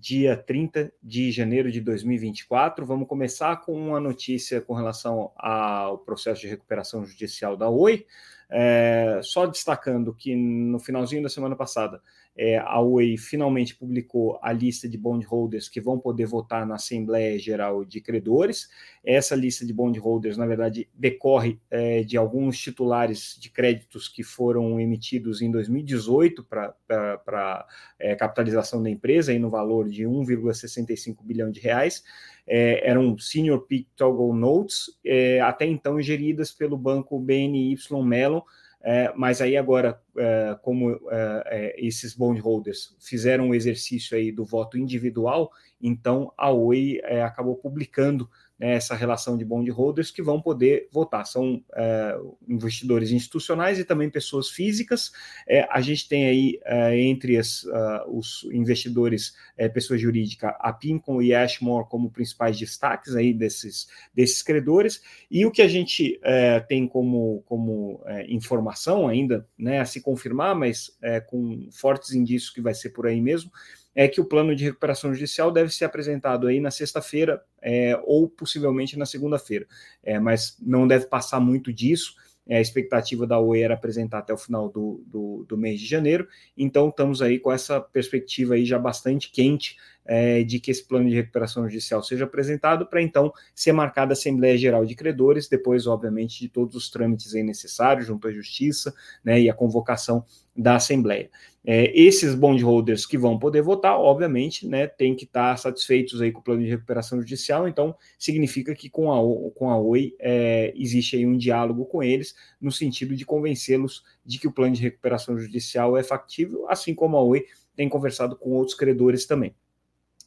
dia 30 de janeiro de 2024. Vamos começar com uma notícia com relação ao processo de recuperação judicial da Oi. É, só destacando que no finalzinho da semana passada é, a Oi finalmente publicou a lista de bondholders que vão poder votar na Assembleia Geral de Credores. Essa lista de bondholders, na verdade, decorre é, de alguns titulares de créditos que foram emitidos em 2018 para é, capitalização da empresa, aí no valor de 1,65 bilhão de reais. É, eram Senior Peak Toggle Notes, é, até então geridas pelo banco BNY Mellon, é, mas aí agora, é, como é, é esses bondholders fizeram o exercício aí do voto individual, então a Oi é, acabou publicando né, essa relação de bondholders que vão poder votar. São é, investidores institucionais e também pessoas físicas. É, a gente tem aí, é, entre as, uh, os investidores, é, pessoa jurídica, a Pincom e Ashmore como principais destaques aí desses, desses credores. E o que a gente é, tem como, como informação ainda, né, a se confirmar, mas com fortes indícios que vai ser por aí mesmo, é que o plano de recuperação judicial deve ser apresentado aí na sexta-feira é, ou possivelmente na segunda-feira, é, mas não deve passar muito disso. É, a expectativa da OE era apresentar até o final do, do, do, mês de janeiro, então estamos aí com essa perspectiva aí já bastante quente é, de que esse plano de recuperação judicial seja apresentado para então ser marcada a Assembleia Geral de Credores, depois, obviamente, de todos os trâmites necessários junto à Justiça né, e a convocação da Assembleia. É, esses bondholders que vão poder votar, obviamente, né, tem que estar satisfeitos aí com o plano de recuperação judicial, então significa que com a, com a OI é, existe aí um diálogo com eles, no sentido de convencê-los de que o plano de recuperação judicial é factível, assim como a OI tem conversado com outros credores também.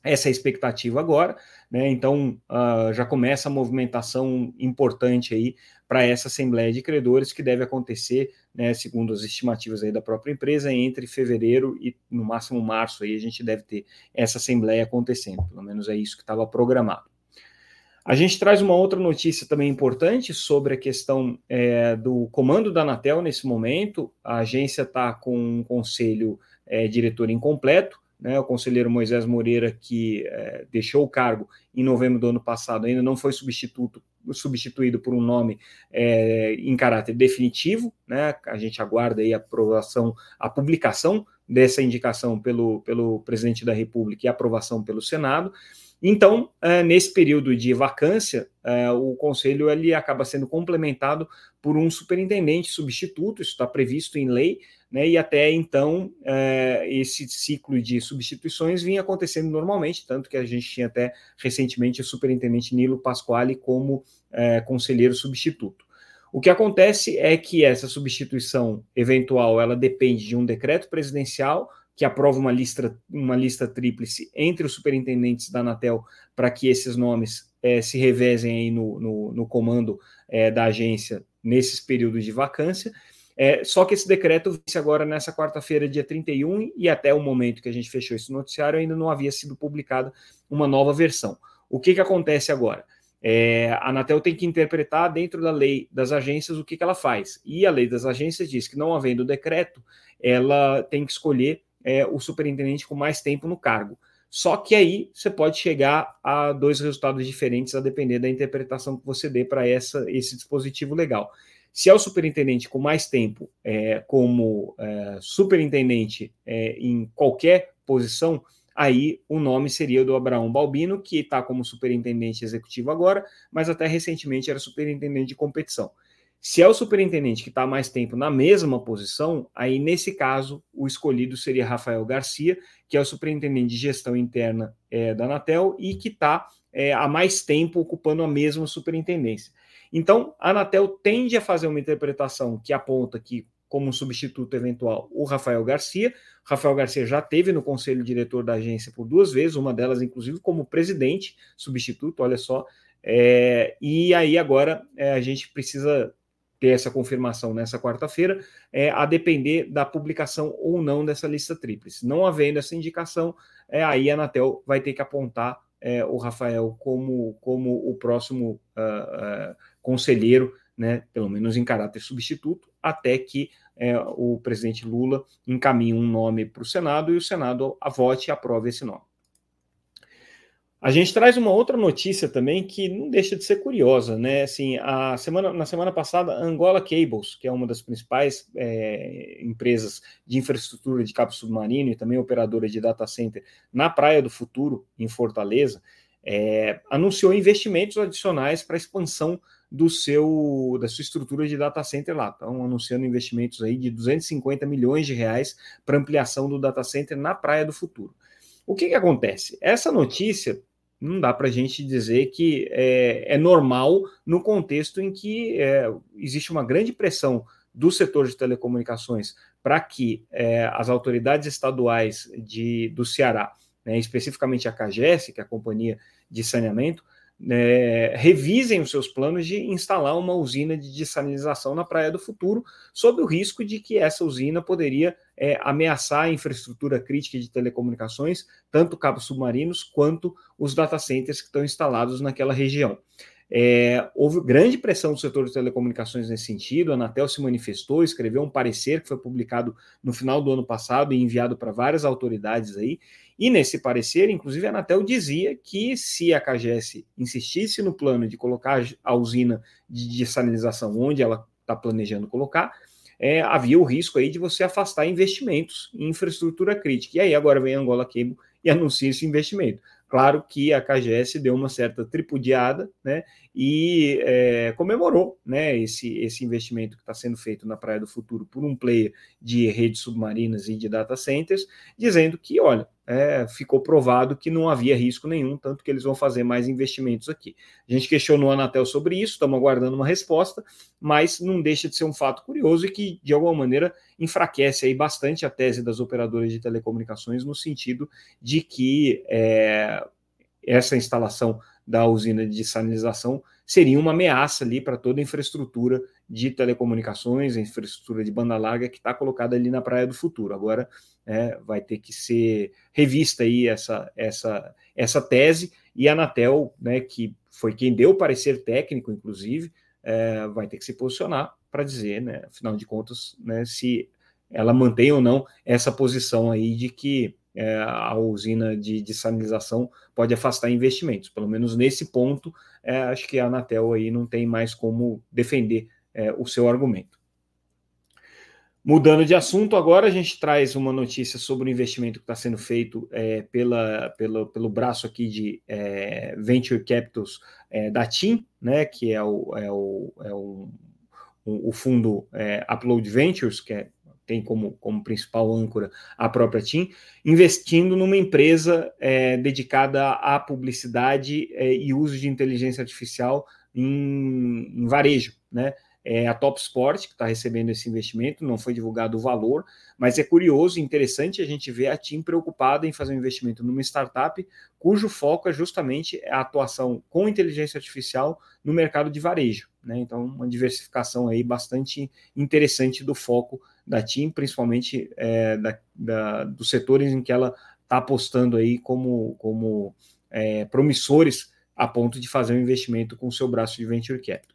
Essa é a expectativa agora, né? Então uh, já começa a movimentação importante aí para essa Assembleia de Credores que deve acontecer, né, segundo as estimativas aí da própria empresa, entre fevereiro e no máximo março aí a gente deve ter essa Assembleia acontecendo, pelo menos é isso que estava programado. A gente traz uma outra notícia também importante sobre a questão é, do comando da Anatel nesse momento. A agência está com um conselho é, diretor incompleto né, o conselheiro Moisés Moreira, que é, deixou o cargo em novembro do ano passado, ainda não foi substituto, substituído por um nome é, em caráter definitivo. Né, a gente aguarda aí a aprovação, a publicação dessa indicação pelo, pelo presidente da República e aprovação pelo Senado. Então, é, nesse período de vacância, é, o conselho ele acaba sendo complementado por um superintendente substituto, isso está previsto em lei, né, e até então é, esse ciclo de substituições vinha acontecendo normalmente, tanto que a gente tinha até recentemente o superintendente Nilo Pasquale como é, conselheiro substituto. O que acontece é que essa substituição eventual ela depende de um decreto presidencial que aprova uma lista, uma lista tríplice entre os superintendentes da Anatel para que esses nomes é, se revezem aí no, no, no comando é, da agência nesses períodos de vacância. É, só que esse decreto vence agora nessa quarta-feira, dia 31, e até o momento que a gente fechou esse noticiário ainda não havia sido publicada uma nova versão. O que, que acontece agora? É, a Anatel tem que interpretar dentro da lei das agências o que, que ela faz. E a lei das agências diz que, não havendo decreto, ela tem que escolher é, o superintendente com mais tempo no cargo. Só que aí você pode chegar a dois resultados diferentes a depender da interpretação que você dê para esse dispositivo legal. Se é o superintendente com mais tempo é, como é, superintendente é, em qualquer posição, aí o nome seria do Abraão Balbino, que está como superintendente executivo agora, mas até recentemente era superintendente de competição. Se é o superintendente que está mais tempo na mesma posição, aí nesse caso o escolhido seria Rafael Garcia, que é o superintendente de gestão interna é, da Anatel e que está é, há mais tempo ocupando a mesma superintendência. Então, a Anatel tende a fazer uma interpretação que aponta que, como substituto eventual, o Rafael Garcia. Rafael Garcia já teve no conselho diretor da agência por duas vezes, uma delas, inclusive, como presidente substituto, olha só. É, e aí agora é, a gente precisa ter essa confirmação nessa quarta-feira, é, a depender da publicação ou não dessa lista tríplice. Não havendo essa indicação, é, aí a Anatel vai ter que apontar é, o Rafael como, como o próximo uh, uh, conselheiro, né, pelo menos em caráter substituto, até que é, o presidente Lula encaminhe um nome para o Senado e o Senado vote e aprove esse nome. A gente traz uma outra notícia também que não deixa de ser curiosa, né? Assim, a semana, na semana passada, Angola Cables, que é uma das principais é, empresas de infraestrutura de cabo submarino e também operadora de data center na Praia do Futuro, em Fortaleza, é, anunciou investimentos adicionais para a expansão do seu da sua estrutura de data center lá. Estão anunciando investimentos aí de 250 milhões de reais para ampliação do data center na Praia do Futuro. O que, que acontece? Essa notícia não dá para a gente dizer que é, é, normal no contexto em que é, existe uma grande pressão do setor de telecomunicações para que é, as autoridades estaduais de, do Ceará, né, especificamente a CAGES, que é a Companhia de Saneamento, é, revisem os seus planos de instalar uma usina de dessalinização na Praia do Futuro, sob o risco de que essa usina poderia é, ameaçar a infraestrutura crítica de telecomunicações, tanto cabos submarinos quanto os data centers que estão instalados naquela região. É, houve grande pressão do setor de telecomunicações nesse sentido, a Anatel se manifestou, escreveu um parecer que foi publicado no final do ano passado e enviado para várias autoridades aí, e nesse parecer, inclusive, a Anatel dizia que se a CAGES insistisse no plano de colocar a usina de dessalinização onde ela está planejando colocar, é, havia o risco aí de você afastar investimentos em infraestrutura crítica. E aí agora vem a Angola Cable e anuncia esse investimento. Claro que a KGS deu uma certa tripudiada né, e é, comemorou né, esse, esse investimento que está sendo feito na Praia do Futuro por um player de redes submarinas e de data centers, dizendo que, olha, é, ficou provado que não havia risco nenhum, tanto que eles vão fazer mais investimentos aqui. A gente questionou a Anatel sobre isso, estamos aguardando uma resposta, mas não deixa de ser um fato curioso e que, de alguma maneira, enfraquece aí bastante a tese das operadoras de telecomunicações, no sentido de que é, essa instalação da usina de desalinização seria uma ameaça ali para toda a infraestrutura de telecomunicações, a infraestrutura de banda larga que está colocada ali na Praia do Futuro. Agora é, vai ter que ser revista aí essa, essa, essa tese e a Anatel, né, que foi quem deu o parecer técnico, inclusive, é, vai ter que se posicionar para dizer, né, afinal de contas, né, se ela mantém ou não essa posição aí de que é, a usina de, de sanilização pode afastar investimentos. Pelo menos nesse ponto, é, acho que a Anatel aí não tem mais como defender é, o seu argumento. Mudando de assunto, agora a gente traz uma notícia sobre o investimento que está sendo feito é, pela, pela, pelo braço aqui de é, Venture Capitals é, da TIM, né, que é o, o, o, o fundo Upload Ventures, que é, tem como, como principal âncora a própria TIM, investindo numa empresa é, dedicada à publicidade e uso de inteligência artificial em, em varejo, né? é a Top Sport, que está recebendo esse investimento, não foi divulgado o valor, mas é curioso e interessante a gente ver a TIM preocupada em fazer um investimento numa startup cujo foco é justamente a atuação com inteligência artificial no mercado de varejo. Né? Então, uma diversificação aí bastante interessante do foco da TIM, principalmente é, da, da, dos setores em que ela está apostando aí como, como é, promissores a ponto de fazer um investimento com o seu braço de venture capital.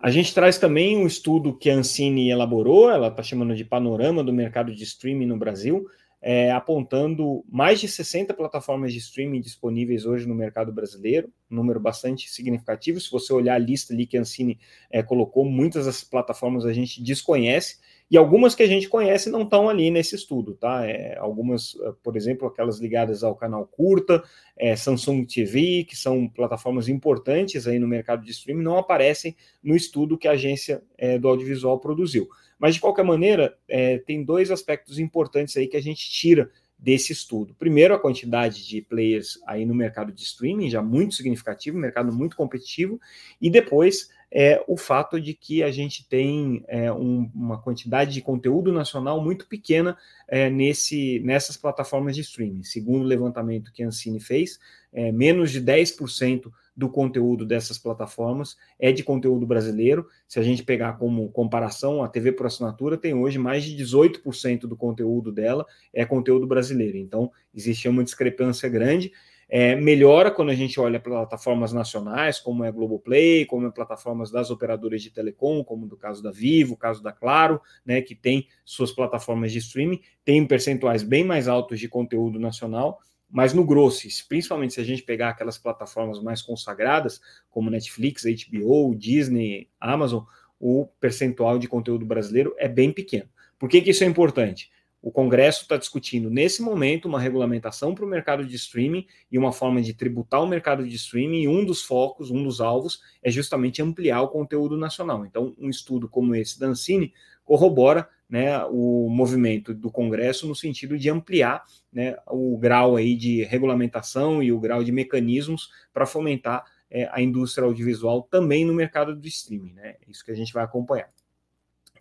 A gente traz também um estudo que a Ancine elaborou, ela está chamando de Panorama do Mercado de Streaming no Brasil, é, apontando mais de 60 plataformas de streaming disponíveis hoje no mercado brasileiro, um número bastante significativo. Se você olhar a lista ali que a Ancine é, colocou, muitas das plataformas a gente desconhece, e algumas que a gente conhece não estão ali nesse estudo, tá? É, algumas, eh, por exemplo, aquelas ligadas ao canal Curta, é, Samsung TV, que são plataformas importantes aí no mercado de streaming, não aparecem no estudo que a agência é, do audiovisual produziu. Mas, de qualquer maneira, é, tem dois aspectos importantes aí que a gente tira desse estudo. Primeiro, a quantidade de players aí no mercado de streaming, já muito significativo, mercado muito competitivo, e depois é o fato de que a gente tem é, um, uma quantidade de conteúdo nacional muito pequena é, nesse, nessas plataformas de streaming. Segundo o levantamento que a Ancine fez, é, menos de 10% do conteúdo dessas plataformas é de conteúdo brasileiro. Se a gente pegar como comparação, a TV por assinatura tem hoje mais de 18% do conteúdo dela é conteúdo brasileiro. Então, existe uma discrepância grande. É, melhora quando a gente olha plataformas nacionais, como é a Globoplay, como é plataformas das operadoras de telecom, como do caso da Vivo, caso da Claro, né, que tem suas plataformas de streaming, tem percentuais bem mais altos de conteúdo nacional, mas no grosso, principalmente se a gente pegar aquelas plataformas mais consagradas, como Netflix, HBO, Disney, Amazon, o percentual de conteúdo brasileiro é bem pequeno. Por que, que isso é importante? O Congresso está discutindo, nesse momento, uma regulamentação para o mercado de streaming e uma forma de tributar o mercado de streaming, e um dos focos, um dos alvos, é justamente ampliar o conteúdo nacional. Então, um estudo como esse da Ancine corrobora né, o movimento do Congresso no sentido de ampliar né, o grau aí de regulamentação e o grau de mecanismos para fomentar é, a indústria audiovisual também no mercado do streaming. Né? Isso que a gente vai acompanhar.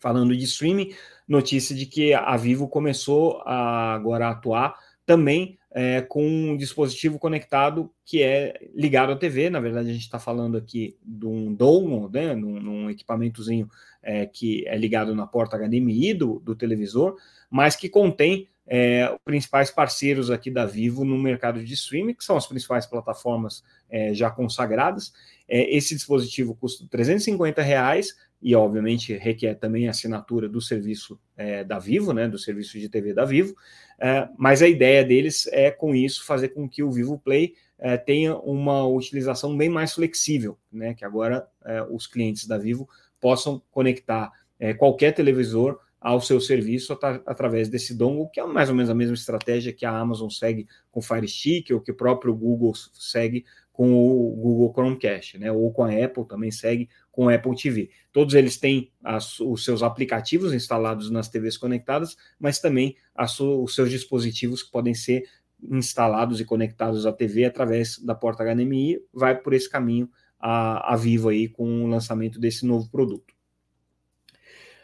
Falando de streaming, notícia de que a Vivo começou a, agora a atuar também é, com um dispositivo conectado que é ligado à TV. Na verdade, a gente está falando aqui de um dongle, né, num, num equipamentozinho é, que é ligado na porta HDMI do, do televisor, mas que contém é, os principais parceiros aqui da Vivo no mercado de streaming, que são as principais plataformas é, já consagradas. É, esse dispositivo custa 350 reais e, obviamente, requer também assinatura do serviço é, da Vivo, né, do serviço de TV da Vivo. É, mas a ideia deles é, com isso, fazer com que o Vivo Play é, tenha uma utilização bem mais flexível, né, que agora é, os clientes da Vivo possam conectar é, qualquer televisor ao seu serviço at através desse dongle, que é mais ou menos a mesma estratégia que a Amazon segue com o Fire Stick ou que o próprio Google segue com o Google Chromecast, né? Ou com a Apple também segue com o Apple TV. Todos eles têm as, os seus aplicativos instalados nas TVs conectadas, mas também os seus dispositivos que podem ser instalados e conectados à TV através da porta HDMI. Vai por esse caminho a, a Vivo aí com o lançamento desse novo produto.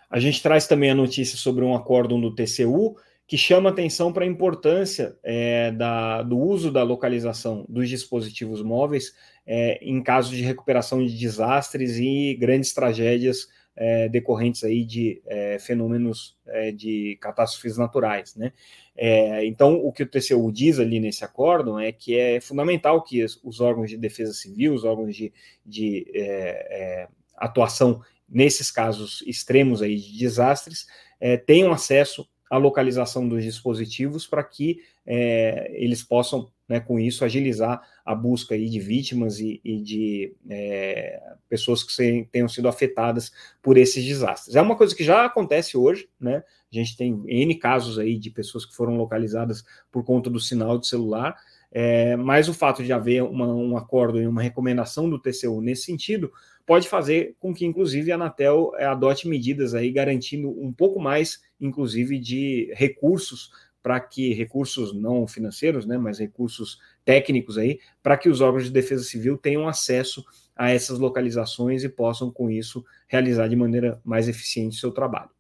A gente traz também a notícia sobre um acórdão do TCU que chama atenção para a importância é, da, do uso da localização dos dispositivos móveis é, em caso de recuperação de desastres e grandes tragédias é, decorrentes aí de é, fenômenos é, de catástrofes naturais, né? É, então, o que o TCU diz ali nesse acórdão é que é fundamental que os órgãos de defesa civil, os órgãos de, de atuação nesses casos extremos aí de desastres, tenham acesso à localização dos dispositivos para que eles possam né, com isso, agilizar a busca aí de vítimas e, e de é, pessoas que se, tenham sido afetadas por esses desastres. É uma coisa que já acontece hoje, né? A gente tem N casos aí de pessoas que foram localizadas por conta do sinal de celular, é, mas o fato de haver uma, um acordo e uma recomendação do TCU nesse sentido pode fazer com que, inclusive, a Anatel é, adote medidas aí garantindo um pouco mais, inclusive, de recursos para que recursos não financeiros, né, mas recursos técnicos aí, para que os órgãos de defesa civil tenham acesso a essas localizações e possam, com isso, realizar de maneira mais eficiente o seu trabalho.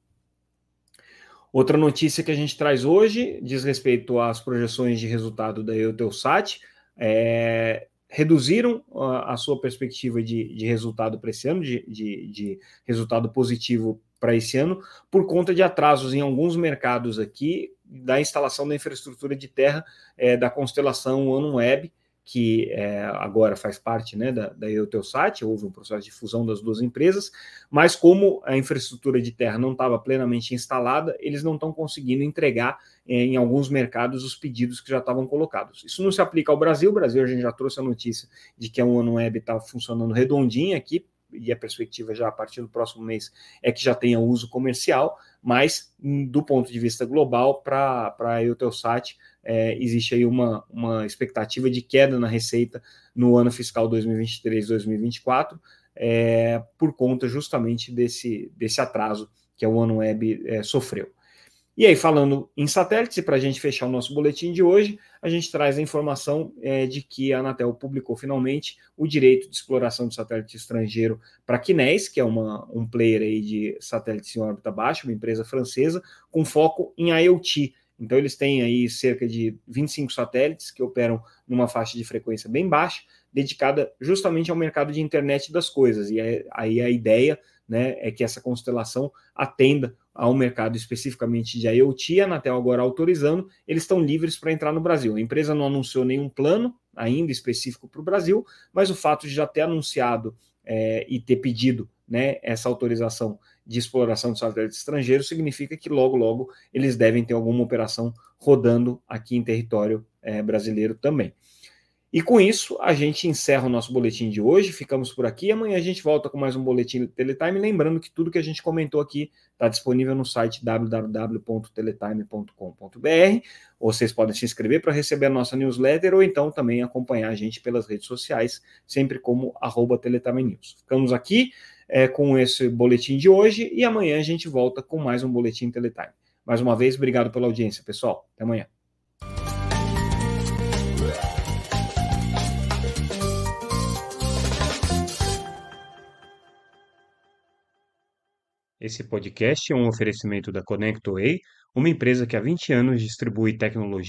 Outra notícia que a gente traz hoje diz respeito às projeções de resultado da Eutelsat. É, reduziram a, a, sua perspectiva de, de resultado para esse ano, de, de, de resultado positivo para esse ano, por conta de atrasos em alguns mercados aqui da instalação da infraestrutura de terra é, da constelação OneWeb, que é, agora faz parte né, da, da Eutelsat, houve um processo de fusão das duas empresas, mas como a infraestrutura de terra não estava plenamente instalada, eles não estão conseguindo entregar é, em alguns mercados os pedidos que já estavam colocados. Isso não se aplica ao Brasil, o Brasil a gente já trouxe a notícia de que a OneWeb está funcionando redondinha aqui, e a perspectiva já a partir do próximo mês é que já tenha uso comercial, mas hum, do ponto de vista global, para a Eutelsat, é, existe aí uma, uma expectativa de queda na receita no ano fiscal 2023-2024, é, por conta justamente desse, desse atraso que a OneWeb é, sofreu. E aí, falando em satélites, para a gente fechar o nosso boletim de hoje, a gente traz a informação é, de que a Anatel publicou finalmente o direito de exploração de satélite estrangeiro para a Kinés, que é uma, um player aí de satélites em órbita baixa, uma empresa francesa, com foco em IoT. Então, eles têm aí cerca de 25 satélites que operam numa faixa de frequência bem baixa, dedicada justamente ao mercado de internet das coisas. E aí a ideia né, é que essa constelação atenda ao mercado especificamente de IoT, a Anatel agora autorizando, eles estão livres para entrar no Brasil. A empresa não anunciou nenhum plano ainda específico para o Brasil, mas o fato de já ter anunciado é, e ter pedido né, essa autorização de exploração de satélites estrangeiros significa que logo, logo eles devem ter alguma operação rodando aqui em território é, brasileiro também. E com isso, a gente encerra o nosso boletim de hoje. Ficamos por aqui. Amanhã a gente volta com mais um boletim Teletime. Lembrando que tudo que a gente comentou aqui está disponível no site www.teletime.com.br. Vocês podem se inscrever para receber a nossa newsletter ou então também acompanhar a gente pelas redes sociais, sempre como arroba Teletime News. Ficamos aqui é, com esse boletim de hoje e amanhã a gente volta com mais um boletim Teletime. Mais uma vez, obrigado pela audiência, pessoal. Até amanhã. Esse podcast é um oferecimento da ConnectWay, uma empresa que há 20 anos distribui tecnologia